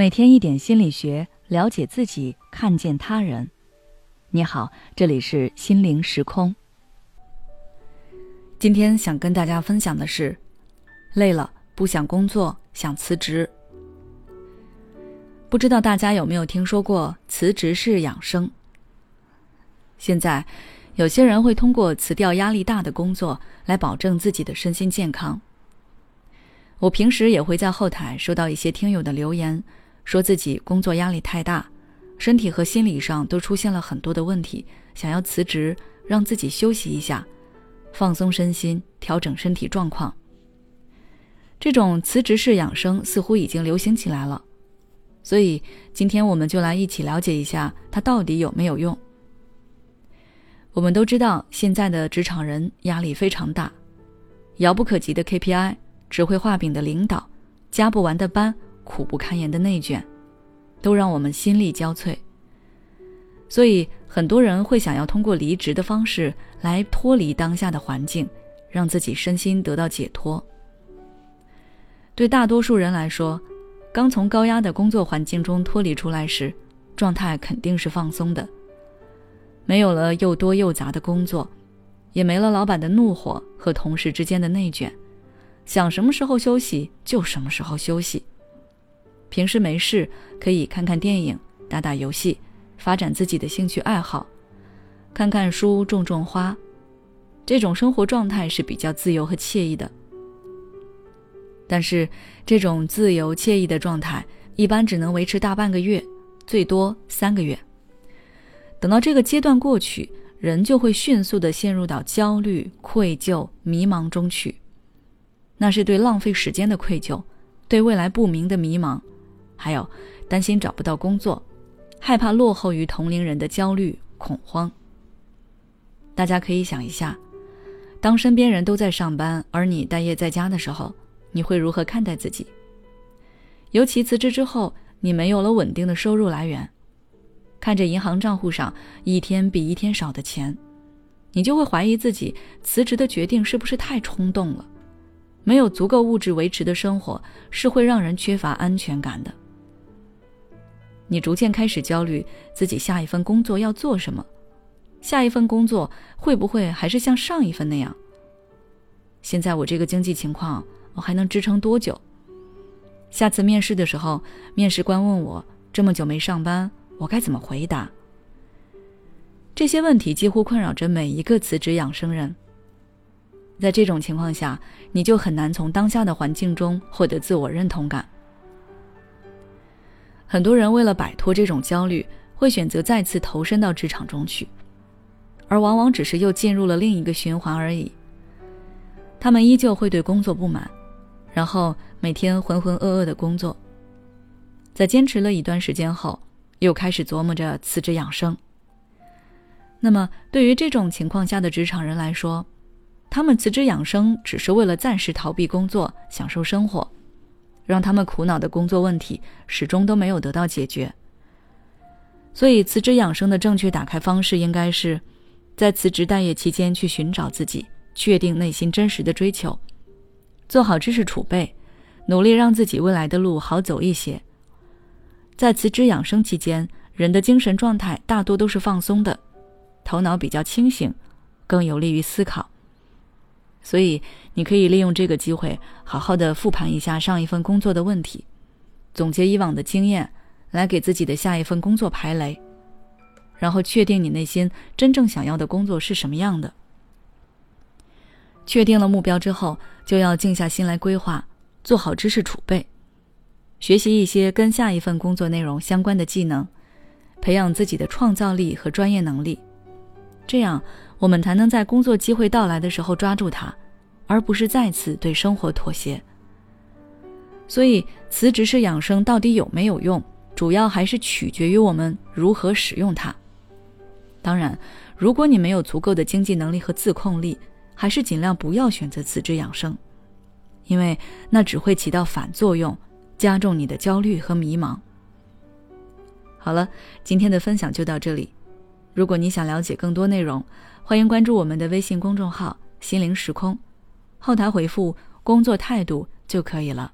每天一点心理学，了解自己，看见他人。你好，这里是心灵时空。今天想跟大家分享的是，累了不想工作，想辞职。不知道大家有没有听说过辞职式养生？现在有些人会通过辞掉压力大的工作来保证自己的身心健康。我平时也会在后台收到一些听友的留言。说自己工作压力太大，身体和心理上都出现了很多的问题，想要辞职，让自己休息一下，放松身心，调整身体状况。这种辞职式养生似乎已经流行起来了，所以今天我们就来一起了解一下它到底有没有用。我们都知道，现在的职场人压力非常大，遥不可及的 KPI，只会画饼的领导，加不完的班。苦不堪言的内卷，都让我们心力交瘁。所以，很多人会想要通过离职的方式来脱离当下的环境，让自己身心得到解脱。对大多数人来说，刚从高压的工作环境中脱离出来时，状态肯定是放松的，没有了又多又杂的工作，也没了老板的怒火和同事之间的内卷，想什么时候休息就什么时候休息。平时没事可以看看电影、打打游戏，发展自己的兴趣爱好，看看书、种种花，这种生活状态是比较自由和惬意的。但是，这种自由惬意的状态一般只能维持大半个月，最多三个月。等到这个阶段过去，人就会迅速的陷入到焦虑、愧疚、迷茫中去，那是对浪费时间的愧疚，对未来不明的迷茫。还有担心找不到工作，害怕落后于同龄人的焦虑恐慌。大家可以想一下，当身边人都在上班，而你待业在家的时候，你会如何看待自己？尤其辞职之后，你没有了稳定的收入来源，看着银行账户上一天比一天少的钱，你就会怀疑自己辞职的决定是不是太冲动了？没有足够物质维持的生活，是会让人缺乏安全感的。你逐渐开始焦虑自己下一份工作要做什么，下一份工作会不会还是像上一份那样？现在我这个经济情况，我还能支撑多久？下次面试的时候，面试官问我这么久没上班，我该怎么回答？这些问题几乎困扰着每一个辞职养生人。在这种情况下，你就很难从当下的环境中获得自我认同感。很多人为了摆脱这种焦虑，会选择再次投身到职场中去，而往往只是又进入了另一个循环而已。他们依旧会对工作不满，然后每天浑浑噩噩的工作。在坚持了一段时间后，又开始琢磨着辞职养生。那么，对于这种情况下的职场人来说，他们辞职养生只是为了暂时逃避工作，享受生活。让他们苦恼的工作问题始终都没有得到解决。所以，辞职养生的正确打开方式应该是，在辞职待业期间去寻找自己，确定内心真实的追求，做好知识储备，努力让自己未来的路好走一些。在辞职养生期间，人的精神状态大多都是放松的，头脑比较清醒，更有利于思考。所以，你可以利用这个机会，好好的复盘一下上一份工作的问题，总结以往的经验，来给自己的下一份工作排雷，然后确定你内心真正想要的工作是什么样的。确定了目标之后，就要静下心来规划，做好知识储备，学习一些跟下一份工作内容相关的技能，培养自己的创造力和专业能力，这样。我们才能在工作机会到来的时候抓住它，而不是再次对生活妥协。所以，辞职式养生到底有没有用，主要还是取决于我们如何使用它。当然，如果你没有足够的经济能力和自控力，还是尽量不要选择辞职养生，因为那只会起到反作用，加重你的焦虑和迷茫。好了，今天的分享就到这里。如果你想了解更多内容，欢迎关注我们的微信公众号“心灵时空”，后台回复“工作态度”就可以了。